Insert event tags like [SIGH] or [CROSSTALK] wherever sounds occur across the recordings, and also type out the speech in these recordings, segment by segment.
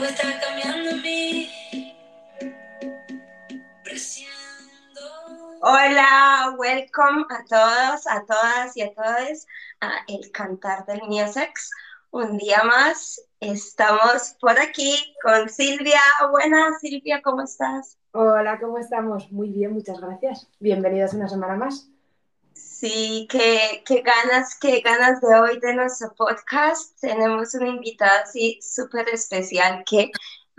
algo está cambiando en mí. Hola, welcome a todos, a todas y a todos a El Cantar del Musex. Un día más estamos por aquí con Silvia. Buenas, Silvia, ¿cómo estás? Hola, ¿cómo estamos? Muy bien, muchas gracias. Bienvenidos una semana más. Sí, qué, qué ganas, qué ganas de hoy de nuestro podcast. Tenemos una invitada así súper especial que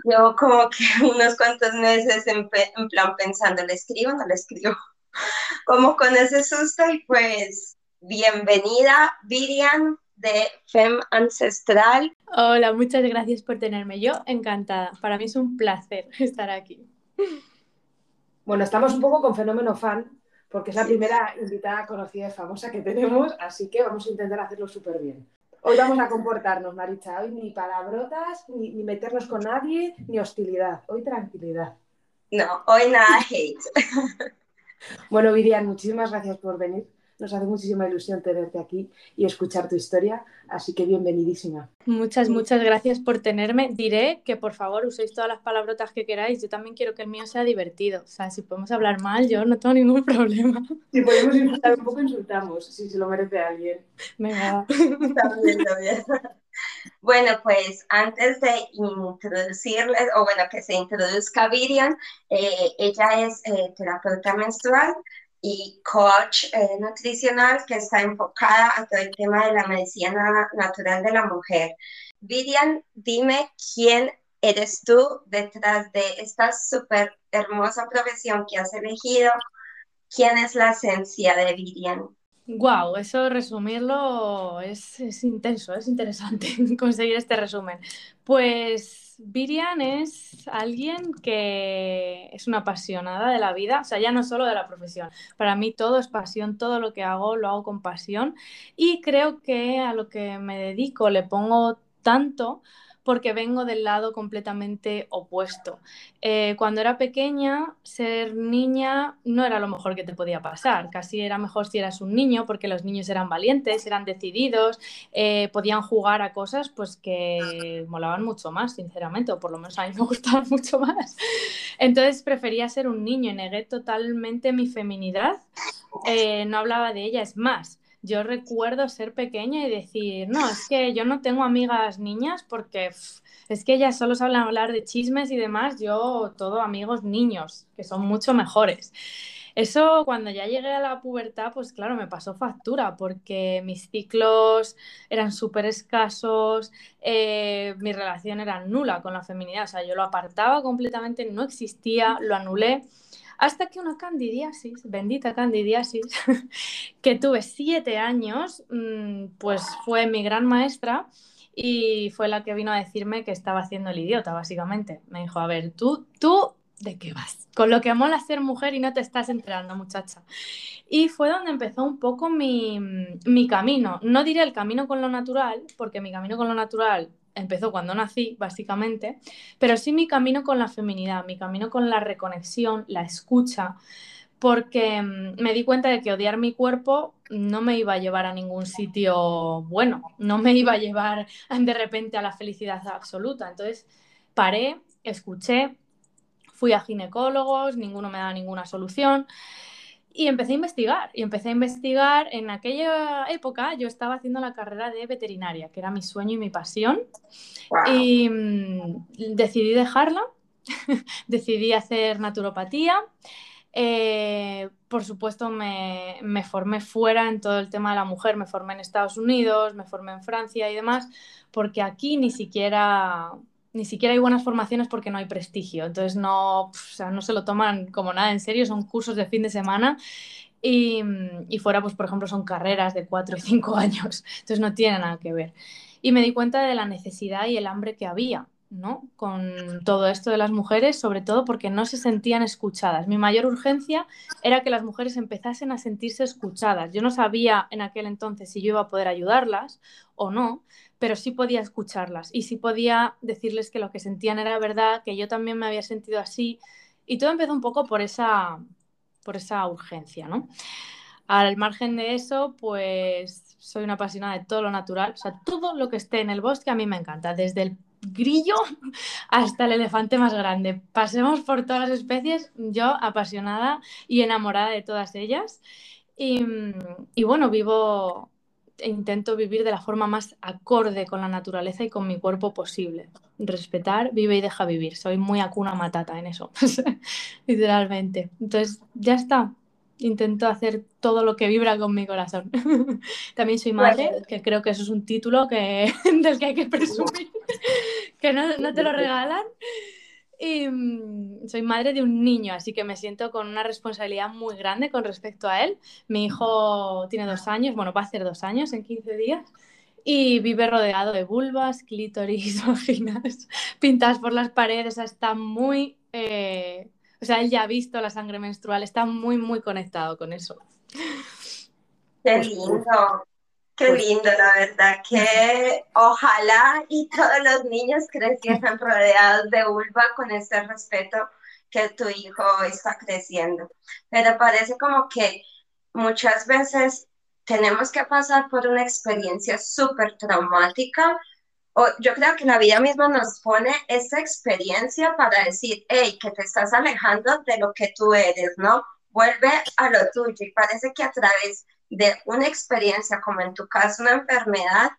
yo como que [LAUGHS] unos cuantos meses en, en, plan pensando, ¿le escribo o no le escribo? [LAUGHS] Como con ese susto y pues bienvenida, Virian de FEM Ancestral. Hola, muchas gracias por tenerme. Yo encantada. Para mí es un placer [LAUGHS] estar aquí. Bueno, estamos un poco con fenómeno fan, porque es la primera invitada conocida y famosa que tenemos, así que vamos a intentar hacerlo súper bien. Hoy vamos a comportarnos, Maricha. Hoy ni palabrotas, ni, ni, meternos con nadie, ni hostilidad. Hoy tranquilidad. No, hoy nada hate. bueno, Virian, muchísimas gracias por venir. Nos hace muchísima ilusión tenerte aquí y escuchar tu historia, así que bienvenidísima. Muchas, muchas gracias por tenerme. Diré que por favor uséis todas las palabrotas que queráis. Yo también quiero que el mío sea divertido. O sea, si podemos hablar mal, yo no tengo ningún [LAUGHS] problema. Si podemos insultar un poco, insultamos, si se lo merece alguien. Venga. Está bien. Bueno, pues antes de introducirles, o bueno, que se introduzca Virian, eh, ella es eh, terapeuta menstrual, y coach eh, nutricional que está enfocada a todo el tema de la medicina natural de la mujer. Vivian, dime quién eres tú detrás de esta súper hermosa profesión que has elegido. ¿Quién es la esencia de Vivian? Wow, eso resumirlo es, es intenso, es interesante [LAUGHS] conseguir este resumen. Pues Virian es alguien que es una apasionada de la vida, o sea, ya no solo de la profesión. Para mí todo es pasión, todo lo que hago lo hago con pasión y creo que a lo que me dedico le pongo tanto porque vengo del lado completamente opuesto. Eh, cuando era pequeña, ser niña no era lo mejor que te podía pasar. Casi era mejor si eras un niño, porque los niños eran valientes, eran decididos, eh, podían jugar a cosas pues que molaban mucho más, sinceramente, o por lo menos a mí me [LAUGHS] gustaban mucho más. Entonces prefería ser un niño y negué totalmente mi feminidad. Eh, no hablaba de ella, es más, yo recuerdo ser pequeña y decir, no, es que yo no tengo amigas niñas porque es que ellas solo saben hablar de chismes y demás, yo todo amigos niños, que son mucho mejores. Eso cuando ya llegué a la pubertad, pues claro, me pasó factura porque mis ciclos eran súper escasos, eh, mi relación era nula con la feminidad, o sea, yo lo apartaba completamente, no existía, lo anulé. Hasta que una candidiasis, bendita candidiasis, [LAUGHS] que tuve siete años, mm, pues fue mi gran maestra y fue la que vino a decirme que estaba haciendo el idiota, básicamente. Me dijo, a ver, tú, tú, ¿de qué vas? Con lo que mola ser mujer y no te estás enterando, muchacha. Y fue donde empezó un poco mi, mi camino. No diré el camino con lo natural, porque mi camino con lo natural empezó cuando nací, básicamente, pero sí mi camino con la feminidad, mi camino con la reconexión, la escucha, porque mm, me di cuenta de que odiar mi cuerpo no me iba a llevar a ningún sitio bueno, no me iba a llevar [LAUGHS] de repente a la felicidad absoluta. Entonces paré, escuché, fui a ginecólogos, ninguno me daba ninguna solución. Y empecé a investigar, y empecé a investigar. En aquella época yo estaba haciendo la carrera de veterinaria, que era mi sueño y mi pasión. Y mm, decidí dejarla, [LAUGHS] decidí hacer naturopatía. Eh, por supuesto, me, me, formé fuera en todo el tema de la mujer, me formé en Estados Unidos, me formé en Francia y demás, porque aquí ni siquiera ni siquiera hay buenas formaciones porque no hay prestigio. Entonces no, o sea, no se lo toman como nada en serio, son cursos de fin de semana y, y, fuera, pues por ejemplo, son carreras de cuatro y cinco [LAUGHS] años. Entonces no tiene nada que ver. Y me di cuenta de la necesidad y el hambre que había. ¿no? con todo esto de las mujeres, sobre todo porque no se sentían escuchadas. Mi mayor urgencia era que las mujeres empezasen a sentirse escuchadas. Yo no sabía en aquel entonces si yo iba a poder ayudarlas o no, pero sí podía escucharlas y sí podía decirles que lo que sentían era verdad, que yo también me había sentido así y todo empezó un poco por esa, por esa urgencia, ¿no? Al margen de eso, pues soy una apasionada de todo lo natural, o sea, todo lo que esté en el bosque a mí me encanta, desde el grillo [LAUGHS] hasta el elefante más grande. Pasemos por todas las especies, yo apasionada y enamorada de todas ellas. Y, bueno, vivo, intento vivir de la forma más acorde con la naturaleza y con mi cuerpo posible. Respetar, vive y deja vivir. Soy muy acuna matata en eso, [LAUGHS] literalmente. Entonces, ya está. Intento hacer todo lo que vibra con mi corazón. [LAUGHS] También soy madre, que creo que eso es un título que, [LAUGHS] del que hay que presumir, que no, no te lo regalan. Mm, soy madre de un niño, así que me siento con una responsabilidad muy grande con respecto a él. Mi hijo tiene dos años, bueno, va a hacer dos años en 15 días. Y vive rodeado de vulvas, clítoris, [LAUGHS] vaginas, pintadas por las paredes. Está muy. Eh, o sea, él ya ha visto la sangre menstrual, está muy, muy conectado con eso. Qué lindo. Qué pues lindo, la verdad, que ojalá y todos los niños crecieran rodeados de vulva con ese respeto que tu hijo está creciendo. Pero parece como que muchas veces tenemos que pasar por una experiencia súper traumática. O yo creo que la vida misma nos pone esa experiencia para decir, hey, que te estás alejando de lo que tú eres, ¿no? Vuelve a lo tuyo. Y parece que a través de una experiencia, como en tu caso una enfermedad,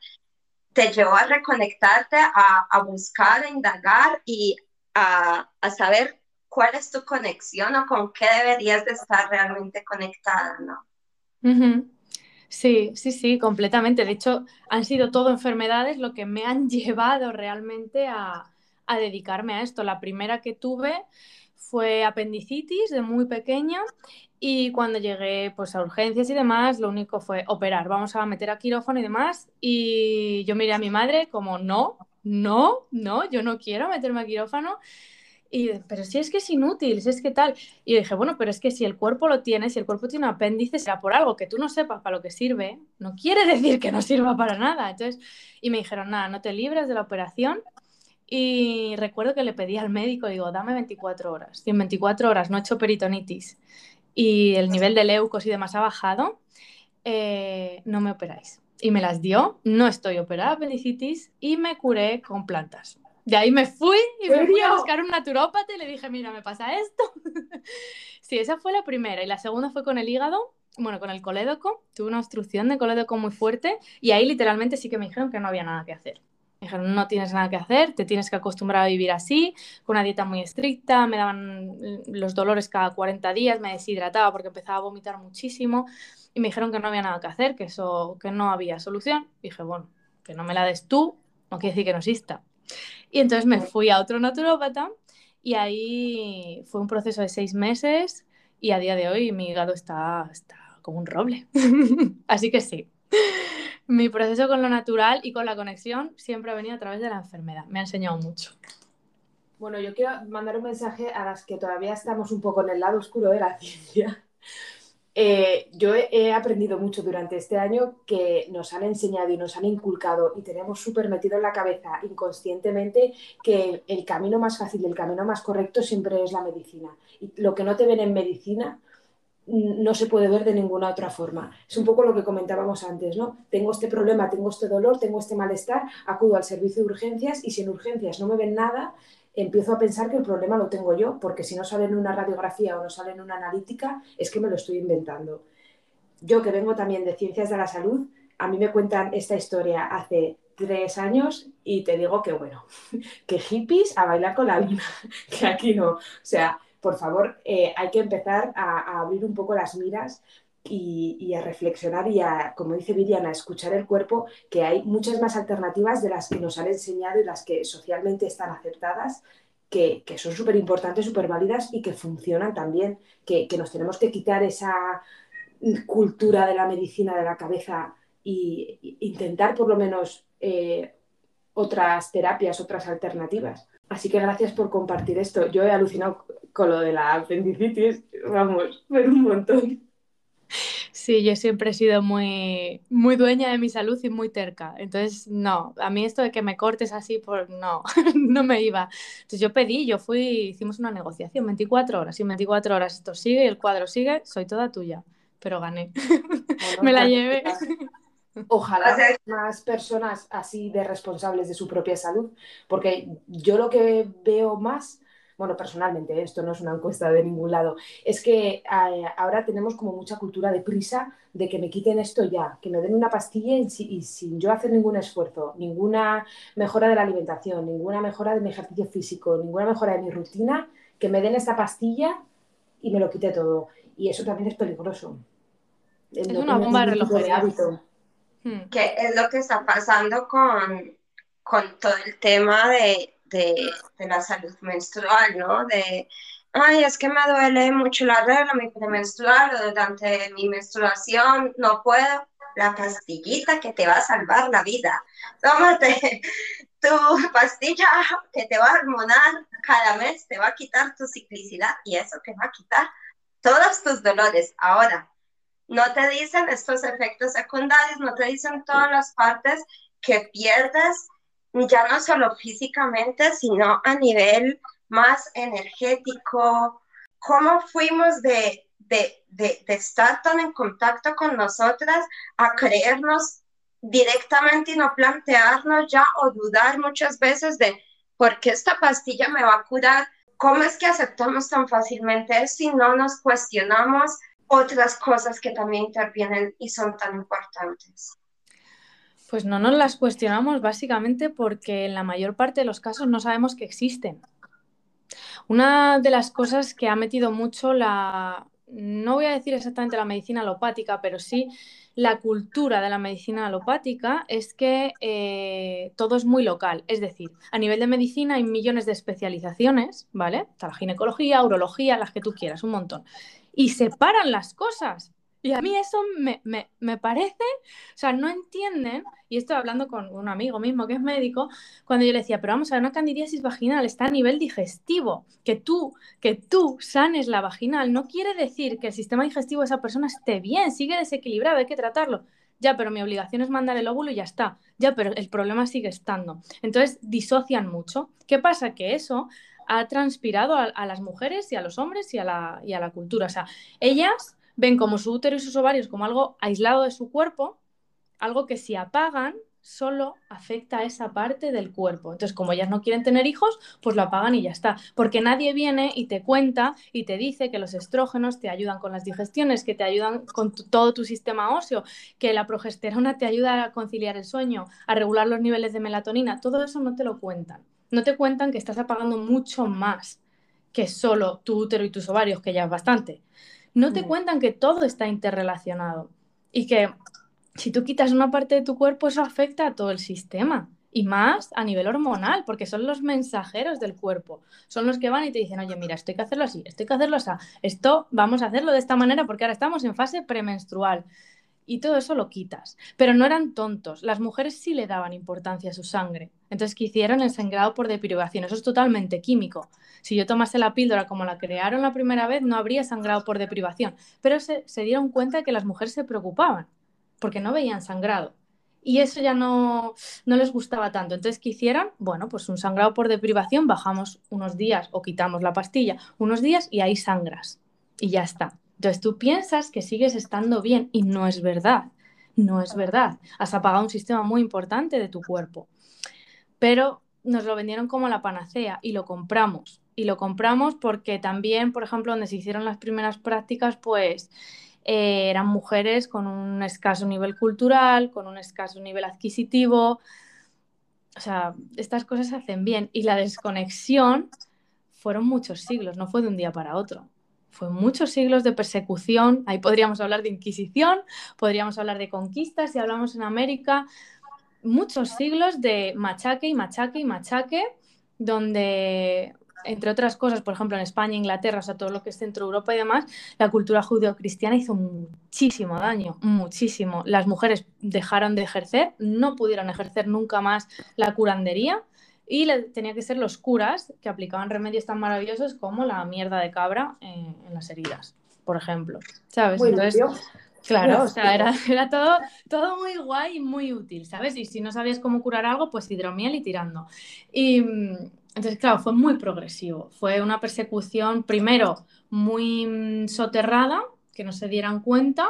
te llevó a reconectarte, a, buscar, a indagar y a, saber cuál es tu conexión o con qué deberías de estar realmente conectada, ¿no? Sí, sí, sí, completamente. De hecho, han sido todo enfermedades lo que me han [LAUGHS] llevado realmente a, a dedicarme a esto. La primera que tuve fue apendicitis de muy pequeña y cuando llegué pues, a urgencias y demás, lo único fue operar, vamos a meter a quirófano y demás. Y yo miré a mi madre como, no, no, no, yo no quiero meterme a quirófano. Y, pero si es que es inútil, si es que tal. Y dije, bueno, pero es que si el cuerpo lo tiene, si el cuerpo tiene un apéndice, será por algo que tú no sepas para lo que sirve, no quiere [LAUGHS] decir que no sirva para nada. Entonces, y me dijeron, nada, no te libres de la operación. Y recuerdo que le pedí al médico, digo, dame 24 horas. Si en 24 horas no he hecho peritonitis y el nivel de leucos y demás ha bajado, eh, no me operáis. Y me las dio, no estoy operada apendicitis y me curé con plantas. De ahí me fui y me fui a buscar un naturópata y le dije, mira, me pasa esto. [LAUGHS] sí, esa fue la primera. Y la segunda fue con el hígado, bueno, con el colédoco. Tuve una obstrucción de colédoco muy fuerte y ahí literalmente sí que me dijeron que no había nada que hacer dijeron, no tienes nada que hacer, te tienes que acostumbrar a vivir así, con una dieta muy estricta, me daban los dolores cada 40 días, me deshidrataba porque empezaba a vomitar muchísimo y me dijeron que no había nada que hacer, que eso, que no había solución. dije, bueno, que no me la des tú, no quiere decir que no exista. Y entonces me fui a otro naturópata y ahí fue un proceso de seis meses y a día de hoy mi hígado está, está como un roble. [LAUGHS] Así que sí, mi proceso con lo natural y con la conexión siempre ha venido a través de la enfermedad. Me ha enseñado mucho. Bueno, yo quiero mandar un mensaje a las que todavía estamos un poco en el lado oscuro de la [LAUGHS] ciencia. Eh, yo he, aprendido mucho durante este año que nos han enseñado y nos han inculcado y tenemos súper metido en la cabeza inconscientemente que el camino más fácil, el camino más correcto siempre es la medicina. Y lo que no te ven en medicina no se puede ver de ninguna otra forma. Es un poco lo que comentábamos antes, ¿no? Tengo este problema, tengo este dolor, tengo este malestar, acudo al servicio de urgencias y si en urgencias no me ven nada, empiezo a pensar que el problema lo tengo yo, porque si no sale en una radiografía o no sale en una analítica, es que me lo estoy inventando. Yo que vengo también de ciencias de la salud, a mí me cuentan esta historia hace tres años y te digo que bueno, [LAUGHS] que hippies a bailar con la luna, [LAUGHS] que aquí no. O sea, por favor, eh, hay que empezar a, abrir un poco las miras y, a reflexionar y a, como dice Viviana, a escuchar el cuerpo, que hay muchas más alternativas de las que nos han enseñado y las que socialmente están aceptadas, que, son súper importantes, súper válidas y que funcionan también, que, nos tenemos que quitar esa cultura de la medicina de la cabeza e intentar por lo menos eh, otras terapias, otras alternativas. Así que gracias por compartir esto. Yo he alucinado con lo de la apendicitis, vamos, ver un montón. Sí, yo siempre he sido muy, muy dueña de mi salud y muy terca. Entonces, no, a mí esto de que me cortes así, por no, [LAUGHS] no me iba. Entonces yo pedí, yo fui, hicimos una negociación, 24 horas. Y 24 horas esto sigue el cuadro sigue, soy toda tuya. Pero gané. [LAUGHS] me la llevé. Ojalá más personas así de responsables de su propia salud, porque yo lo que veo más, bueno, personalmente, esto no es una encuesta de ningún lado, es que eh, ahora tenemos como mucha cultura de prisa de que me quiten esto ya, que me den una pastilla y, y sin yo hacer ningún esfuerzo, ninguna mejora de la alimentación, ninguna mejora de mi ejercicio físico, ninguna mejora de mi rutina, que me den esta pastilla y me lo quite todo. Y eso también es peligroso. Es una bomba de relojería. Hmm. Que es lo que está pasando con, con todo el tema de, de, la salud menstrual, ¿no? De, ay, es que me duele mucho la regla, mi premenstrual, o durante mi menstruación no puedo. La pastillita que te va a salvar la vida. Tómate [LAUGHS] tu pastilla que te va a hormonar cada mes, te va a quitar tu ciclicidad y eso te va a quitar todos tus dolores. Ahora, no te dicen estos efectos secundarios, no te dicen todas las partes que pierdes, ya no solo físicamente, sino a nivel más energético. ¿Cómo fuimos de, de, de, de estar tan en contacto con nosotras a creernos directamente y no plantearnos ya o dudar muchas veces de por qué esta pastilla me va a curar? ¿Cómo es que aceptamos tan fácilmente si no nos cuestionamos otras cosas que también intervienen y son tan importantes? Pues no nos las cuestionamos básicamente porque en la mayor parte de los casos no sabemos que existen. Una de las cosas que ha metido mucho la, no voy a decir exactamente la medicina alopática, pero sí la cultura de la medicina alopática es que eh, todo es muy local. Es decir, a nivel de medicina hay millones de especializaciones, ¿vale? Está la ginecología, urología, las que tú quieras, un montón y separan las cosas. Y a mí eso me, me, parece, o sea, no entienden, y estoy hablando con un amigo mismo que es médico, cuando yo le decía, pero vamos a ver, una candidiasis vaginal está a nivel digestivo, que tú, que tú sanes la vaginal, no quiere decir que el sistema digestivo de esa persona esté bien, sigue desequilibrado, hay que tratarlo. Ya, pero mi obligación es mandar el óvulo y ya está. Ya, pero el problema sigue estando. Entonces, disocian mucho. ¿Qué pasa? Que eso ha transpirado a, las mujeres y a los hombres y a, la, y a la cultura. O sea, ellas ven como su útero y sus ovarios como algo aislado de su cuerpo, algo que si apagan solo afecta a esa parte del cuerpo. Entonces, como ellas no quieren tener hijos, pues lo apagan y ya está. Porque nadie viene y te cuenta y te dice que los estrógenos te ayudan con las digestiones, que te ayudan con todo tu sistema óseo, que la progesterona te ayuda a conciliar el sueño, a regular los niveles de melatonina. Todo eso no te lo cuentan no te cuentan que estás apagando mucho más que solo tu útero y tus ovarios, que ya es bastante. No te mm. cuentan que todo está interrelacionado y que si tú quitas una parte de tu cuerpo, eso afecta a todo el sistema. Y más a nivel hormonal, porque son los mensajeros del cuerpo. Son los que van y te dicen, oye, mira, esto hay que hacerlo así, esto hay que hacerlo así, esto vamos a hacerlo de esta manera porque ahora estamos en fase premenstrual y todo eso lo quitas. Pero no eran tontos, las mujeres sí le daban importancia a su sangre. Entonces, que hicieron el sangrado por deprivación, eso es totalmente químico. Si yo tomase la píldora como la crearon la primera vez, no habría sangrado por deprivación. Pero se, dieron cuenta de que las mujeres se preocupaban, porque no veían sangrado. Y eso ya no, no les gustaba tanto. Entonces, ¿qué hicieron? Bueno, pues un sangrado por deprivación, bajamos unos días o quitamos la pastilla unos días y ahí sangras. Y ya está. Entonces tú piensas que sigues estando bien y no es verdad. No es verdad. Has apagado un sistema muy importante de tu cuerpo. Pero nos lo vendieron como la panacea y lo compramos. Y lo compramos porque también, por ejemplo, donde se hicieron las primeras prácticas, pues eh, eran mujeres con un escaso nivel cultural, con un escaso nivel adquisitivo. O sea, estas cosas se hacen bien. Y la desconexión fueron muchos siglos, no fue de un día para otro fue muchos siglos de persecución, ahí podríamos hablar de Inquisición, podríamos hablar de conquistas, si hablamos en América, muchos siglos de machaque y machaque y machaque, donde, entre otras cosas, por ejemplo, en España, Inglaterra, o sea, todo lo que es Centro Europa y demás, la cultura judeocristiana hizo muchísimo daño, muchísimo. Las mujeres dejaron de ejercer, no pudieron ejercer nunca más la curandería, y le, tenía que ser los curas que aplicaban remedios tan maravillosos como la mierda de cabra en, las heridas, por ejemplo. ¿Sabes? Entonces, claro, o sea, era, era, todo, todo muy guay y muy útil, ¿sabes? Y si no sabías cómo curar algo, pues hidromiel y tirando. Y entonces, claro, fue muy progresivo. Fue una persecución, primero, muy mm, soterrada, que no se dieran cuenta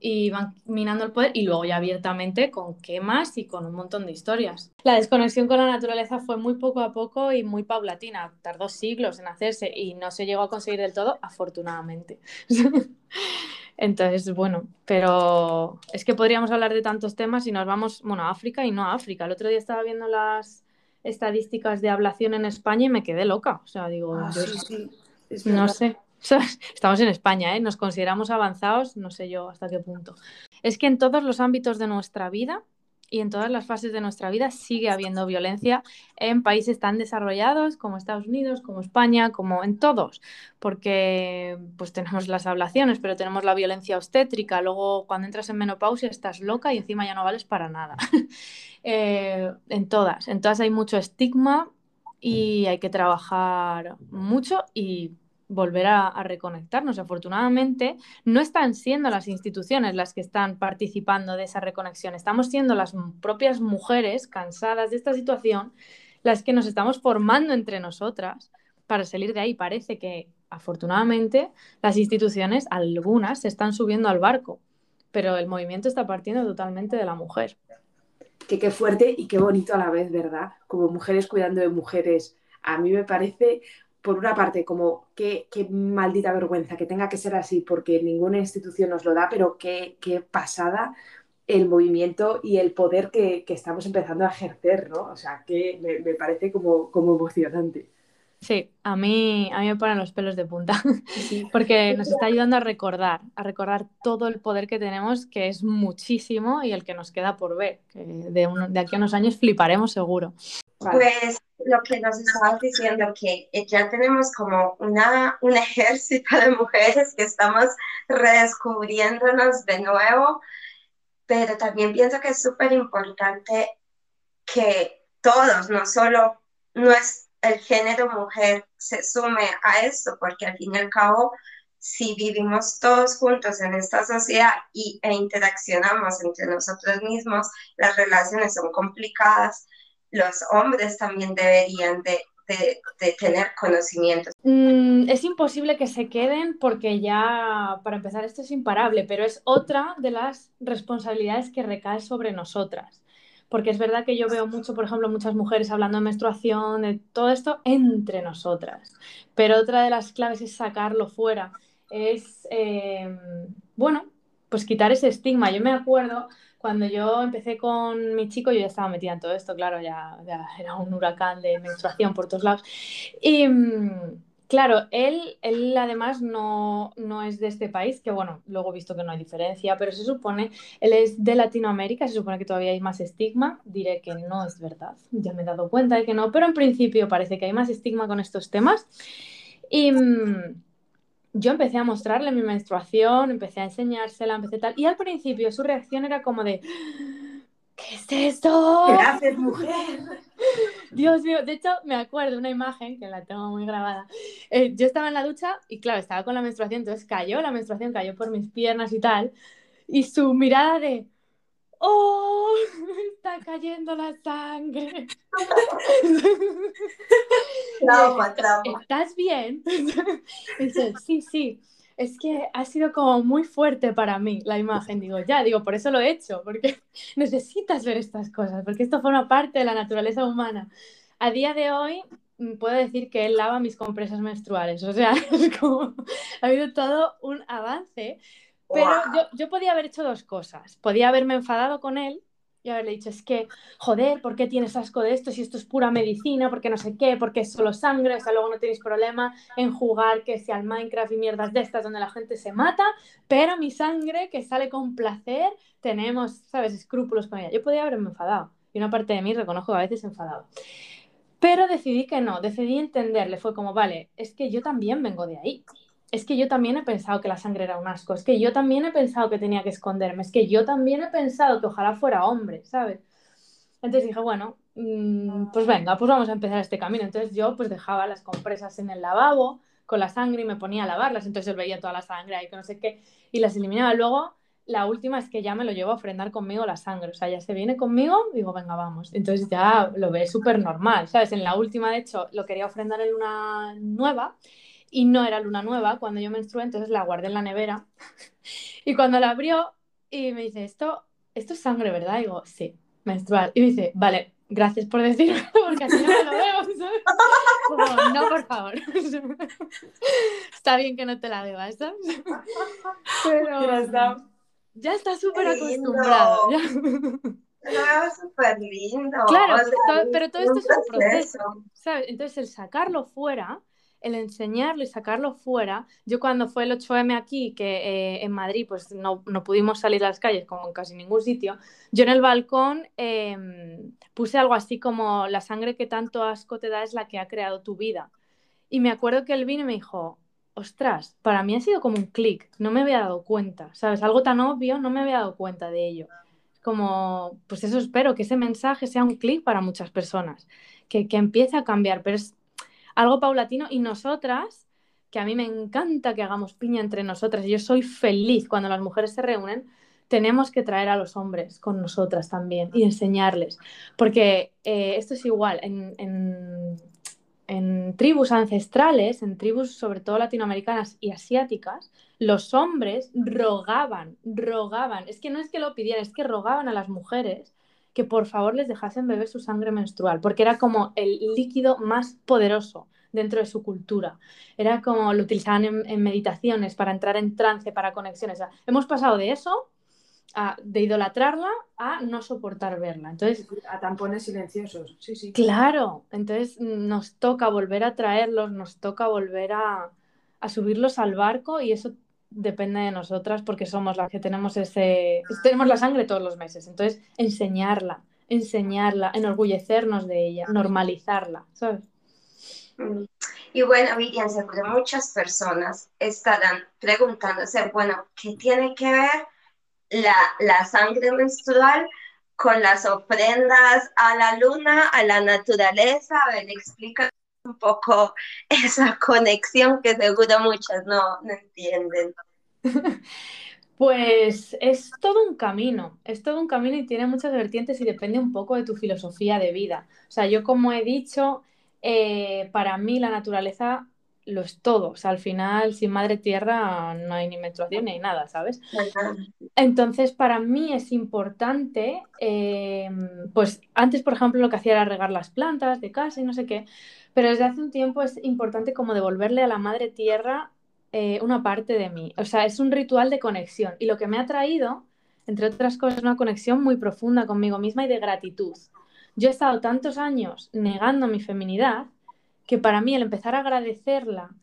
y van minando el poder y luego ya abiertamente con quemas y con un montón de historias. La desconexión con la naturaleza fue muy poco a poco y muy paulatina, tardó siglos en hacerse y no se llegó a conseguir del todo, afortunadamente. [LAUGHS] Entonces, bueno, pero es que podríamos hablar de tantos temas y nos vamos, bueno, a África y no a África. El otro día estaba viendo las estadísticas de ablación en España y me quedé loca. O sea, digo, Ah, yo sí, sí, es no sé. [LAUGHS] Estamos en España, ¿eh? Nos consideramos avanzados, no sé yo hasta qué punto. Es que en todos los ámbitos de nuestra vida y en todas las fases de nuestra vida sigue habiendo violencia en países tan desarrollados como Estados Unidos, como España, como en todos, porque pues tenemos las ablaciones, pero tenemos la violencia obstétrica, luego cuando entras en menopausia estás loca y encima ya no vales para nada. [LAUGHS] Eh, en todas, en todas hay mucho estigma y hay que trabajar mucho y volver a, a, reconectarnos. Afortunadamente, no están siendo las instituciones las que están participando de esa reconexión, estamos siendo las propias mujeres cansadas de esta situación las que nos estamos formando entre nosotras para salir de ahí. Parece que, afortunadamente, las instituciones, algunas, se están subiendo al barco, pero el movimiento está partiendo totalmente de la mujer. Que qué fuerte y qué bonito a la vez, ¿verdad? Como mujeres cuidando de mujeres. A mí me parece por una parte, como qué, qué, maldita vergüenza que tenga que ser así, porque ninguna institución nos lo da, pero qué, qué pasada el movimiento y el poder que, que, estamos empezando a ejercer, ¿no? O sea, que me, me parece como, como, emocionante. Sí, a mí, a mí me ponen los pelos de punta, sí. [LAUGHS] porque nos está ayudando a recordar, a recordar todo el poder que tenemos, que es muchísimo y el que nos queda por ver, que de, un, de aquí a unos años fliparemos seguro. Pues lo que nos estabas diciendo, que ya tenemos como una, un [LAUGHS] ejército de mujeres que estamos redescubriéndonos de nuevo, pero también pienso que es súper importante que todos, no solo no es el género mujer, se sume a esto, porque al fin y al cabo, si vivimos todos juntos en esta sociedad y, e interaccionamos entre nosotros mismos, las relaciones son complicadas, los hombres también deberían de, de, tener conocimientos. Mm, es imposible que se queden porque ya, para empezar, esto es imparable, pero es otra de las responsabilidades que recae sobre nosotras. Porque es verdad que yo veo mucho, por ejemplo, muchas mujeres hablando de menstruación, de todo esto entre nosotras. Pero otra de las claves es sacarlo fuera. Es, eh, bueno, pues quitar ese estigma. Yo me acuerdo cuando yo empecé con mi chico, yo ya estaba metida en todo esto, claro, ya, ya era un huracán de menstruación por todos lados. Y claro, él, él además no, no es de este país, que bueno, luego he visto que no hay diferencia, pero se supone, él es de Latinoamérica, se supone que todavía hay más estigma, diré que no es verdad, ya me he dado cuenta de que no, pero en principio parece que hay más estigma con estos temas. Y yo empecé a mostrarle mi menstruación, empecé a enseñársela, empecé tal. Y al principio su reacción era como de, ¿qué es esto? ¿Qué haces, mujer? [LAUGHS] Dios mío, de hecho me acuerdo una imagen que la tengo muy grabada. Eh, yo estaba en la ducha y claro, estaba con la menstruación, entonces cayó, la menstruación cayó por mis piernas y tal. Y su mirada de, ¡Oh! [LAUGHS] Está cayendo la sangre. [LAUGHS] trauma, trauma. ¿Estás bien? Dice, sí, sí. Es que ha sido como muy fuerte para mí la imagen. Digo, ya, digo, por eso lo he hecho, porque [LAUGHS] necesitas ver estas cosas, porque esto forma parte de la naturaleza humana. A día de hoy puedo decir que él lava mis compresas menstruales. O sea, [LAUGHS] es como, ha habido todo un avance. Pero wow. yo, yo podía haber hecho dos cosas. Podía haberme enfadado con él y haberle dicho, es que, joder, ¿por qué tienes asco de esto? Si esto es pura medicina, porque no sé qué, porque es solo sangre, o sea, luego no tenéis problema en jugar que sea al Minecraft y mierdas de estas donde la gente se mata, pero mi sangre, que sale con placer, tenemos, ¿sabes?, escrúpulos con ella. Yo podía haberme enfadado, y una parte de mí reconozco que a veces enfadado. Pero decidí que no, decidí entenderle, fue como, vale, es que yo también vengo de ahí, es que yo también he pensado que la sangre era un asco, es que yo también he pensado que tenía que esconderme, es que yo también he pensado que ojalá fuera hombre, ¿sabes? Entonces dije, bueno, mmm, pues venga, pues vamos a empezar este camino. Entonces yo pues dejaba las compresas en el lavabo con la sangre y me ponía a lavarlas, entonces él veía toda la sangre ahí que no sé qué y las eliminaba. Luego la última es que ya me lo llevo a ofrendar conmigo la sangre, o sea, ya se viene conmigo, digo, venga, vamos. Entonces ya lo ve súper normal, ¿sabes? En la última, de hecho, lo quería ofrendar en luna nueva y no era luna nueva cuando yo menstrué, entonces la guardé en la nevera. [LAUGHS] y cuando la abrió, y me dice, esto, esto es sangre, ¿verdad? Y digo, sí, menstrual. Y me dice, vale, gracias por decirlo, [LAUGHS] porque así no me lo veo. no, por favor. [LAUGHS] está bien que no te la bebas, ¿sabes? Pero ya está, súper acostumbrado. No, súper lindo. Claro, pero todo esto es un proceso, ¿sabes? Entonces, el sacarlo fuera el enseñarlo y sacarlo fuera. Yo cuando fue el 8M aquí, que eh, en Madrid pues no, pudimos salir a las calles como en casi ningún sitio, yo en el balcón em, puse algo así como la sangre que tanto asco te da es la que ha creado tu vida. Y me acuerdo que él vino y me dijo, ostras, para mí ha sido como un clic, no me había dado cuenta, ¿sabes? Algo tan obvio, no me había dado cuenta de ello. Como, pues eso espero, que ese mensaje sea un clic para muchas personas, que, que empiece a cambiar, pero es algo paulatino y nosotras, que a mí me encanta que hagamos piña entre nosotras, yo soy feliz cuando las mujeres se reúnen, tenemos que traer a los hombres con nosotras también y enseñarles, porque eh, esto es igual, en, en tribus ancestrales, en tribus sobre todo latinoamericanas y asiáticas, los hombres rogaban, rogaban, es que no es que lo pidieran, es que rogaban a las mujeres que por favor les dejasen beber su sangre menstrual, porque era como el líquido más poderoso dentro de su cultura. Era como lo utilizaban en, meditaciones para entrar en trance, para conexiones. hemos pasado de eso, a, de idolatrarla, a no soportar verla. Entonces, a tampones silenciosos. Sí, sí. Claro, entonces nos toca volver a traerlos, nos toca volver a, a subirlos al barco y eso depende de nosotras porque somos las que tenemos ese tenemos la sangre todos los meses. Entonces enseñarla enseñarla enorgullecernos de ella normalizarla sabes mm. y bueno Vivian seguro muchas personas estarán preguntándose bueno qué tiene que ver la, la sangre menstrual con las ofrendas a la luna a la naturaleza a ver explica un poco [LAUGHS] esa conexión que seguro muchas no, entienden. Pues es todo un camino, es todo un camino y tiene muchas vertientes y depende un poco de tu filosofía de vida. O sea, yo como he dicho, eh, para mí la naturaleza lo es todo. O sea, al final, sin madre tierra no hay ni menstruación ni nada, ¿sabes? Entonces, para mí es importante, em, pues antes, por ejemplo, lo que hacía era regar las plantas de casa y no sé qué, pero desde hace un tiempo es importante como devolverle a la madre tierra eh, una parte de mí. O sea, es un ritual de conexión. Y lo que me ha traído, entre otras cosas, una conexión muy profunda conmigo misma y de gratitud. Yo he estado tantos años negando mi feminidad que para mí el empezar a agradecerla,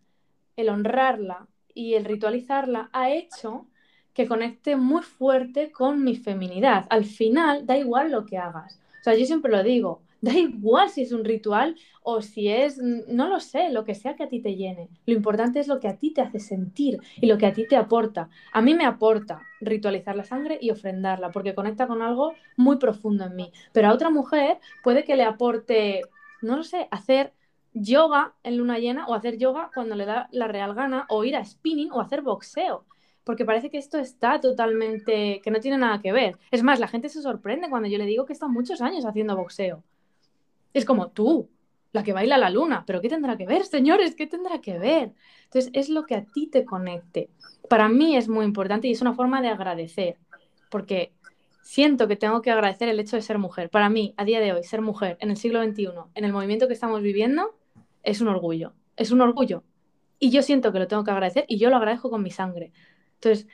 el honrarla y el ritualizarla ha hecho que conecte muy fuerte con mi feminidad. Al final, da igual lo que hagas. O sea, yo siempre lo digo, da igual si es un ritual o si es, no lo sé, lo que sea que a ti te llene. Lo importante es lo que a ti te hace sentir y lo que a ti te aporta. A mí me aporta ritualizar la sangre y ofrendarla porque conecta con algo muy profundo en mí. Pero a otra mujer puede que le aporte, no lo sé, hacer yoga en luna llena o hacer yoga cuando le da la real gana o ir a spinning o hacer boxeo. Porque parece que esto está totalmente, que no tiene nada que ver. Es más, la gente se sorprende cuando yo le digo que está muchos años haciendo boxeo. Es como tú, la que baila la luna, pero ¿qué tendrá que ver, señores? ¿Qué tendrá que ver? Entonces, es lo que a ti te conecte. Para mí es muy importante y es una forma de agradecer, porque siento que tengo que agradecer el hecho de ser mujer. Para mí, a día de hoy, ser mujer en el siglo XXI, en el movimiento que estamos viviendo, es un orgullo, es un orgullo. Y yo siento que lo tengo que agradecer y yo lo agradezco con mi sangre. Entonces,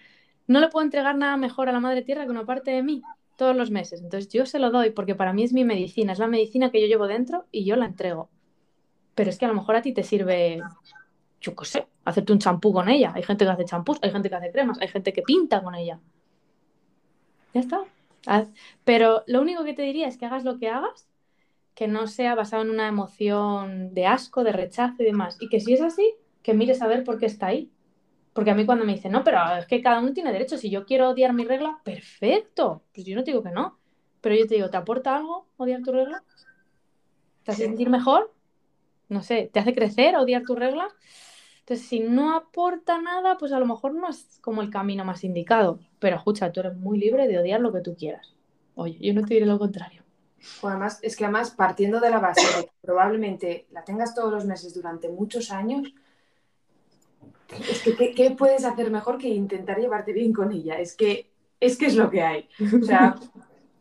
no le puedo entregar nada mejor a la Madre Tierra que una parte de mí todos los meses. Entonces, yo se lo doy porque para mí es mi medicina, es la medicina que yo llevo dentro y yo la entrego. Pero es que a lo mejor a ti te sirve, yo qué sé, hacerte un champú con ella. Hay gente que hace champús, hay gente que hace cremas, hay gente que pinta con ella. Ya está. Pero lo único que te diría es que hagas lo que hagas, que no sea basado en una emoción de asco, de rechazo y demás. Y que si es así, que mires a ver por qué está ahí. Porque a mí cuando me dicen, no, pero es que cada uno tiene derecho, si yo quiero odiar mi regla, perfecto. Pues yo no te digo que no. Pero yo te digo, ¿te aporta algo odiar tu regla? ¿Te hace sentir mejor? No sé, ¿te hace crecer odiar tu regla? Entonces, si no aporta nada, pues a lo mejor no es como el camino más indicado. Pero escucha, tú eres muy libre de odiar lo que tú quieras. Oye, yo no te diré lo contrario. además, es que además, partiendo de la base de que probablemente la tengas todos los meses durante muchos años, es que ¿qué, puedes hacer mejor que intentar llevarte bien con ella? Es que es que es lo que hay. O sea,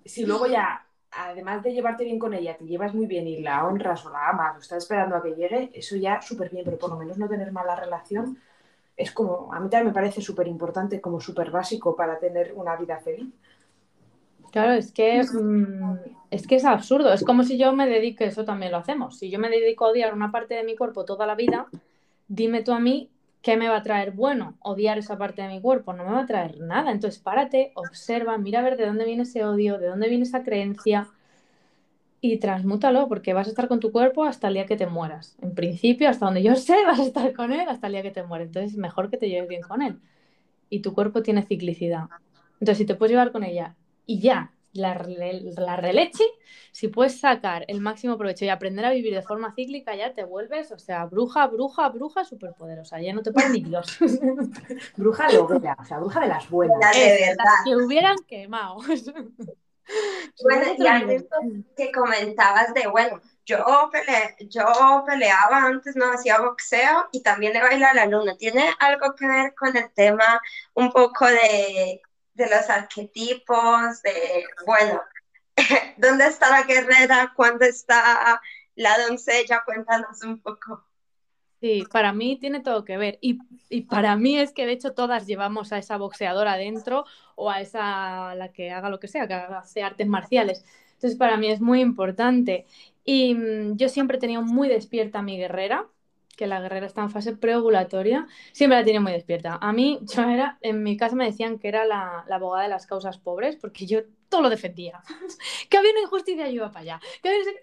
si luego ya, además de llevarte bien con ella, te llevas muy bien y la honras o la amas o estás esperando a que llegue, eso ya súper bien, pero por lo menos no tener mala relación es como, a mí también me parece súper importante, como súper básico para tener una vida feliz. Claro, es que, mm, es que es absurdo. Es como si yo me dedique, eso también lo hacemos. Si yo me dedico a odiar una parte de mi cuerpo toda la vida, dime tú a mí qué me va a traer bueno odiar esa parte de mi cuerpo. No me va a traer nada. Entonces, párate, observa, mira a ver de dónde viene ese odio, de dónde viene esa creencia y transmútalo, porque vas a estar con tu cuerpo hasta el día que te mueras. En principio, hasta donde yo sé, [LAUGHS] vas a estar con él hasta el día que te mueres. Entonces, mejor que te lleves bien con él. Y tu cuerpo tiene ciclicidad. Entonces, si te puedes llevar con ella y ya, la, la releche, si puedes sacar el máximo provecho y aprender a vivir de forma cíclica, ya te vuelves, o sea, bruja, bruja, bruja superpoderosa. Ya no te pares ni Dios. [LAUGHS] bruja de o sea, bruja de las buenas. de que hubieran quemado. [LAUGHS] Bueno, y algo que comentabas de, bueno, yo, yo peleaba antes, no hacía boxeo y también le baila a la luna. ¿Tiene algo que ver con el tema un poco de, de los arquetipos, de, bueno, [LAUGHS] ¿dónde está la guerrera? ¿Cuándo está la doncella? Cuéntanos un poco. Sí, para mí tiene todo que ver. Y, y, para mí es que de hecho todas llevamos a esa boxeadora adentro o a esa la que haga lo que sea, que hace artes marciales. Entonces para mí es muy importante. Y mm, yo siempre he tenido muy despierta a mi guerrera, que la guerrera está en fase preovulatoria, siempre la tiene muy despierta. A mí, era, en mi casa me decían que era la, la abogada de las causas pobres, porque yo todo lo defendía. [LAUGHS] que había una injusticia, yo iba para allá.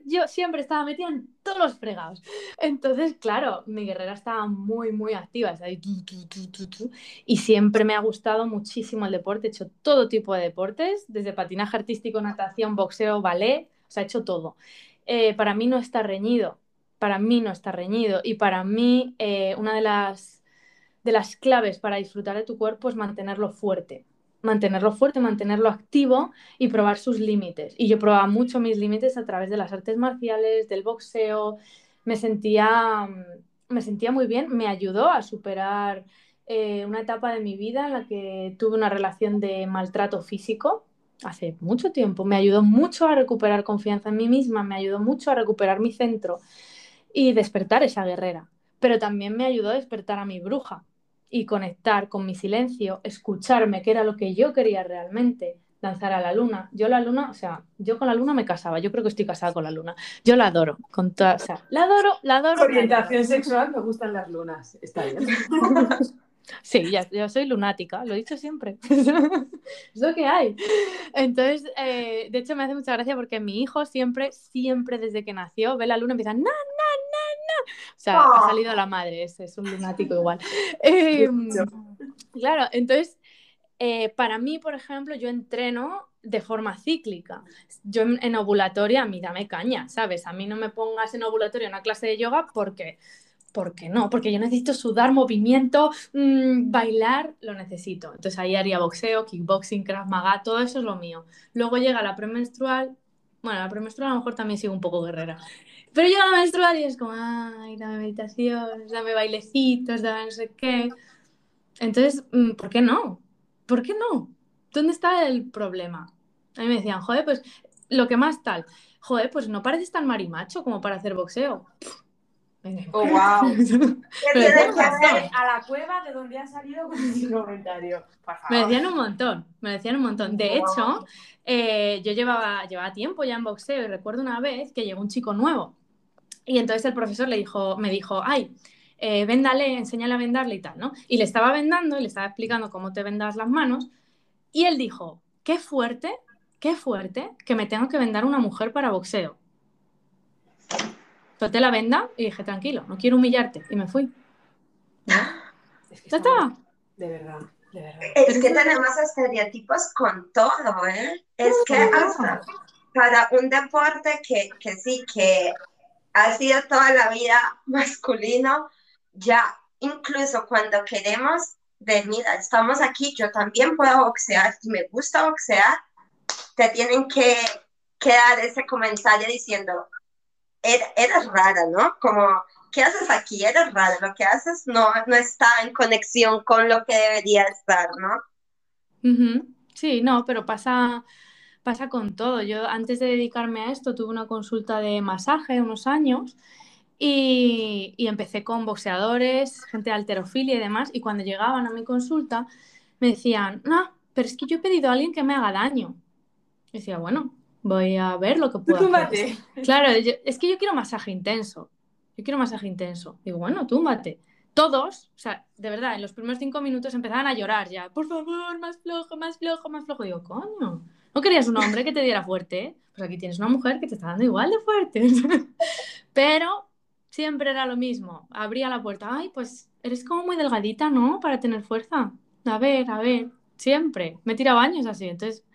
yo siempre estaba metida en todos los fregados. Entonces, claro, mi guerrera estaba muy, muy activa. y siempre me ha gustado muchísimo el deporte. He hecho todo tipo de deportes, desde patinaje artístico, natación, boxeo, ballet, o sea, he hecho todo. Eh, para mí no está reñido. Para mí no está reñido. Y para mí, eh, una de las, de las claves para disfrutar de tu cuerpo es mantenerlo fuerte mantenerlo fuerte, mantenerlo activo y probar sus límites. Y yo probaba mucho mis límites a través de las artes marciales, del boxeo. Me sentía, mm, me sentía muy bien, me ayudó a superar eh, una etapa de mi vida en la que tuve una relación de maltrato físico hace mucho tiempo. Me ayudó mucho a recuperar confianza en mí misma, me ayudó mucho a recuperar mi centro y despertar esa guerrera. Pero también me ayudó a despertar a mi bruja, y conectar con mi silencio, escucharme, que era lo que yo quería realmente, lanzar a la luna. Yo la luna, o sea, yo con la luna me casaba, yo creo que estoy casada con la luna. Yo la adoro, con toda, o sea, la adoro, la adoro. Orientación sexual, me gustan las lunas, está bien. [LAUGHS] Sí, ya, yo soy lunática, lo he dicho siempre. [LAUGHS] es lo que hay. Entonces, eh, de hecho, me hace mucha gracia porque mi hijo siempre, siempre desde que nació, ve la luna y empieza, na, na, o sea, ha salido la madre, es, es un lunático igual. [LAUGHS] Em, claro, entonces, eh, para mí, por ejemplo, yo entreno de forma cíclica. Yo en, ovulatoria, a mí dame caña, ¿sabes? A mí no me pongas en ovulatoria una clase de yoga porque... ¿Por qué no? Porque yo necesito sudar, movimiento, mm, bailar, lo necesito. Entonces ahí haría boxeo, kickboxing, krav maga, todo eso es lo mío. Luego llega la premenstrual, bueno, la premenstrual a lo mejor también sigo un poco guerrera. Pero llega la menstrual y es como, ay, dame meditación, dame bailecitos, dame no sé qué. Entonces, mm, ¿por qué no? ¿Por qué no? ¿Dónde está el problema? A mí me decían, joder, pues lo que más tal, joder, pues no pareces tan marimacho como para hacer boxeo. [LAUGHS] Oh, wow. [LAUGHS] a la cueva de donde salido con ese comentario. Me decían un montón, me decían un montón. De hecho, eh, yo llevaba, llevaba tiempo ya en boxeo y recuerdo una vez que llegó un chico nuevo y entonces el profesor le dijo, me dijo, ay, eh, véndale, enséñale a vendarle y tal, ¿no? Y le estaba vendando y le estaba explicando cómo te vendas las manos. Y él dijo, qué fuerte, qué fuerte que me tengo que vendar una mujer para boxeo. Solté la venda y dije, tranquilo, no quiero humillarte. Y me fui. [GASPS] Es que está. De verdad. De verdad. Es que tenemos estereotipos con todo, ¿eh? Es que hasta para un deporte que, que sí, que ha sido toda la vida masculino, ya incluso cuando queremos de, mira, estamos aquí, yo también puedo boxear y me gusta boxear, te tienen que, que dar ese comentario diciendo, eres, eres rara, ¿no? Como, ¿qué haces aquí? Eres rara, lo que haces no, no está en conexión con lo que debería estar, ¿no? Sí, no, pero pasa, pasa con todo. Yo antes de dedicarme a esto tuve una consulta de masaje unos años y, y empecé con boxeadores, gente de alterofilia y demás, y cuando llegaban a mi consulta me decían, no, pero es que yo he pedido a alguien que me haga daño. Y decía, bueno, voy a ver lo que puedo hacer. Claro, es que yo quiero masaje intenso. Yo quiero masaje intenso. Digo, bueno, túmbate. Todos, o sea, de verdad, en los primeros cinco minutos empezaban a llorar ya. Por favor, más flojo, más flojo, más flojo. Digo, coño, ¿no querías un hombre que te diera fuerte? Pues aquí tienes una mujer que te está dando igual de fuerte. [LAUGHS] Pero siempre era lo mismo. Abría la puerta. Ay, pues eres como muy delgadita, ¿no? Para tener fuerza. A ver, a ver. Siempre. Me tira baños así. Entonces,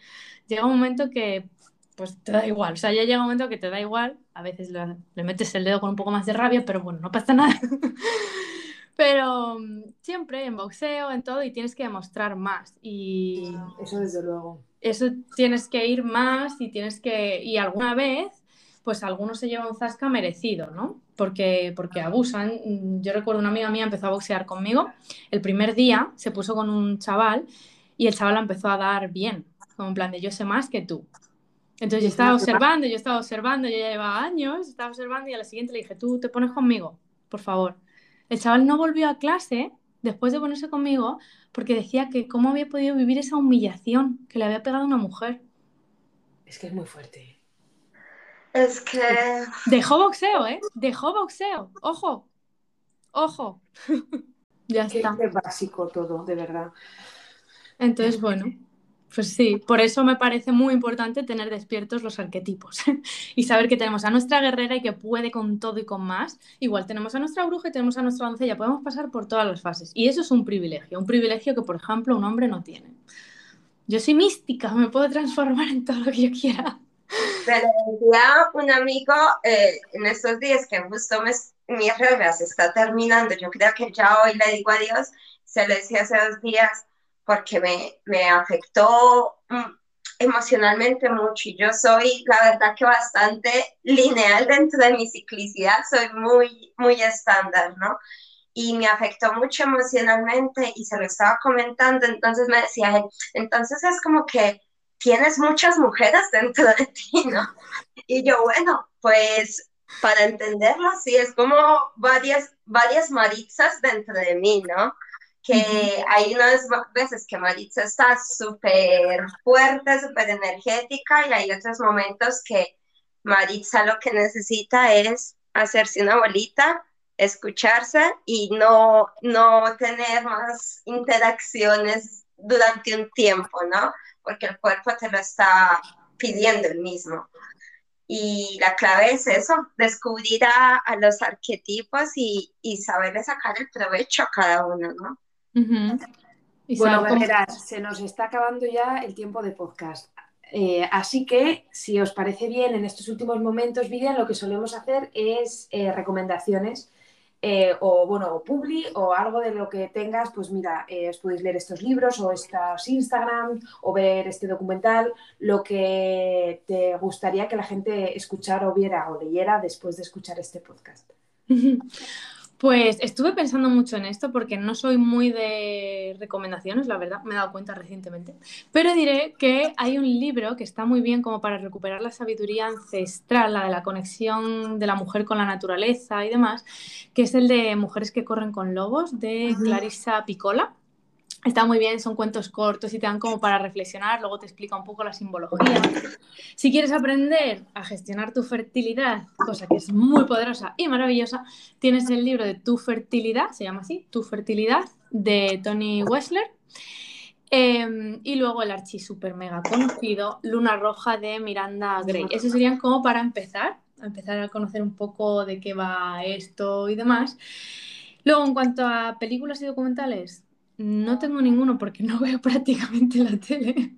llega un momento que pues te da igual. O sea, ya llega un momento que te da igual. A veces le, le metes el dedo con un poco más de rabia, pero bueno, no pasa nada. [LAUGHS] pero mm, siempre en boxeo, en todo, y tienes que demostrar más. Y eso desde luego. Eso tienes que ir más y tienes que... Y alguna vez, pues algunos se lleva un zasca merecido, ¿no? Porque, porque abusan. Yo recuerdo una amiga mía empezó a boxear conmigo. El primer día se puso con un chaval y el chaval la empezó a dar bien. Como en plan de yo sé más que tú. Entonces yo estaba observando, yo estaba observando, yo ya llevaba años, estaba observando y a la siguiente le dije, tú te pones conmigo, por favor. El chaval no volvió a clase después de ponerse conmigo porque decía que cómo había podido vivir esa humillación que le había pegado una mujer. Es que es muy fuerte. Es que... Dejó boxeo, ¿eh? Dejó boxeo. Ojo. Ojo. [LAUGHS] ya está. Es básico todo, de verdad. Entonces, bueno, pues sí, por eso me parece muy importante tener despiertos los arquetipos [LAUGHS] y saber que tenemos a nuestra guerrera y que puede con todo y con más. Igual tenemos a nuestra bruja y tenemos a nuestra doncella, podemos pasar por todas las fases. Y eso es un privilegio, un privilegio que, por ejemplo, un hombre no tiene. Yo soy mística, me puedo transformar en todo lo que yo quiera. Pero ya un amigo eh, en estos días que justo me, mi regla se está terminando, yo creo que ya hoy le digo adiós, se lo decía hace dos días, porque me, me afectó mm, emocionalmente mucho y yo soy, la verdad que bastante lineal dentro de mi ciclicidad, soy muy, muy estándar, ¿no? Y me afectó mucho emocionalmente y se lo estaba comentando, entonces me decía, entonces es como que tienes muchas mujeres dentro de ti, [LAUGHS] ¿no? Y yo, bueno, pues para entenderlo así, es como varias, varias maritzas dentro de mí, ¿no? Que hay unas veces que Maritza está súper fuerte, súper energética y hay otros momentos que Maritza lo que necesita es hacerse una bolita, escucharse y no, no tener más interacciones durante un tiempo, ¿no? Porque el cuerpo te lo está pidiendo el mismo. Y la clave es eso, descubrir a, los arquetipos y, y saberle sacar el provecho a cada uno, ¿no? Bueno, se nos está acabando ya el tiempo de podcast. Eh, así que, si os parece bien, en estos últimos momentos, Vivian, lo que solemos hacer es eh, recomendaciones eh, o, bueno, o publi o algo de lo que tengas, pues mira, os podéis leer estos libros o estos Instagram o ver este documental, lo que te gustaría que la gente escuchara o viera o leyera después de escuchar este podcast. [LAUGHS] Pues estuve pensando mucho en esto porque no soy muy de recomendaciones, la verdad, me he dado cuenta recientemente, pero diré que hay un libro que está muy bien como para recuperar la sabiduría ancestral, la de la conexión de la mujer con la naturaleza y demás, que es el de Mujeres que corren con lobos de Clarissa Picola. Está muy bien, son cuentos cortos y te dan como para reflexionar, luego te explica un poco la simbología. Si quieres aprender a gestionar tu fertilidad, cosa que es muy poderosa y maravillosa, tienes el libro de Tu fertilidad, se llama así, Tu fertilidad, de Tony Wessler. Em, y luego el archi super mega conocido, Luna Roja de Miranda Gray. Esos serían como para empezar, a empezar a conocer un poco de qué va esto y demás. Luego, en cuanto a películas y documentales, no tengo ninguno porque no [LAUGHS] veo prácticamente la tele.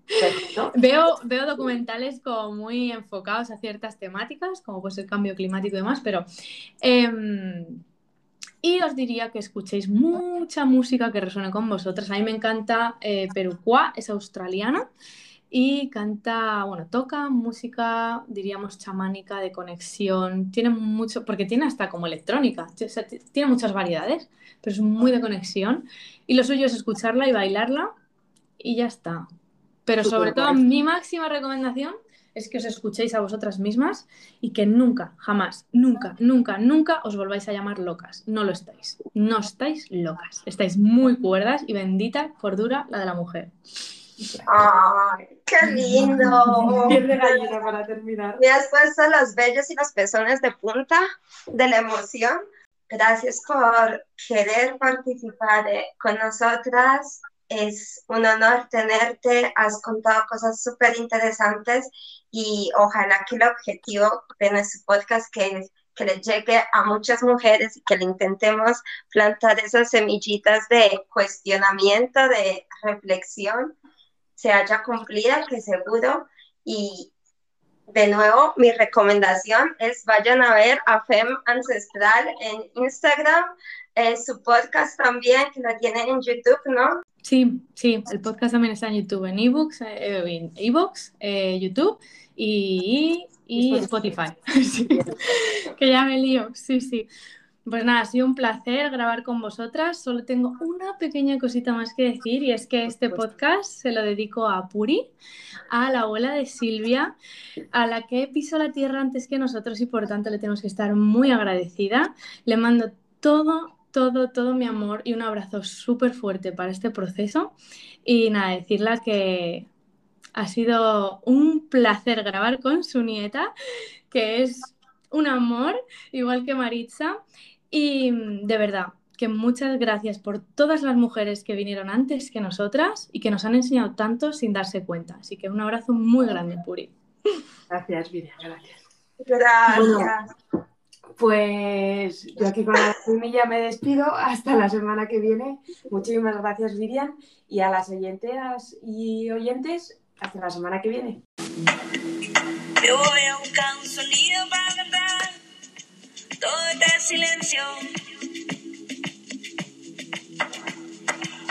veo, veo documentales como muy enfocados a ciertas temáticas, como pues el cambio climático y demás, pero... Em, y os diría que escuchéis mucha música que resuene con vosotras. A mí me encanta eh, es australiana y canta, bueno, toca música, diríamos, chamánica, de conexión. Tiene mucho, porque tiene hasta como electrónica, tiene muchas variedades, pero es muy de conexión. Y lo suyo es escucharla y bailarla y ya está. Pero sobre todo, mi máxima recomendación es que os escuchéis a vosotras mismas y que nunca, jamás, nunca, nunca, nunca os volváis a llamar locas. No lo estáis. No estáis locas. Estáis muy cuerdas y bendita cordura la de la mujer. ¡Ay, qué lindo! Piel de gallina para terminar. Me has puesto los vellos y los pezones de punta de la emoción. Gracias por querer participar eh, con nosotras. Es un honor tenerte. Has contado cosas súper interesantes y ojalá que el objetivo de nuestro podcast que que le llegue a muchas mujeres y que le intentemos plantar esas semillitas de cuestionamiento, de reflexión se haya cumplido, que seguro. Y de nuevo, mi recomendación es vayan a ver a Fem Ancestral en Instagram, eh, su podcast también, que lo tiene en YouTube, ¿no? Sí, sí, el podcast también está en YouTube, en ebooks, eh, en ebooks, eh, YouTube y, y Spotify. [LAUGHS] que ya me lío, sí, sí. Pues nada, ha sido un placer grabar con vosotras. Solo tengo una pequeña cosita más que decir y es que este podcast se lo dedico a Puri, a la abuela de Silvia, a la que pisó la tierra antes que nosotros y por tanto le tenemos que estar muy agradecida. Le mando todo, todo, todo mi amor y un abrazo súper fuerte para este proceso. Y nada, decirle que ha sido un placer grabar con su nieta, que es un amor, igual que Maritza. Y mm, de verdad, que muchas gracias por todas las mujeres que vinieron antes que nosotras y que nos han enseñado tanto sin darse cuenta. Así que un abrazo muy grande, Puri. Gracias, Viria, gracias. Gracias. pues yo aquí con la semilla me despido. Hasta la semana que viene. Muchísimas gracias, Virian. Y a las oyentes y oyentes, hasta la semana que viene. a buscar un sonido todo este silencio.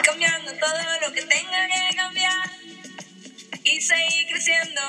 Cambiando todo lo que tenga que cambiar y seguir creciendo.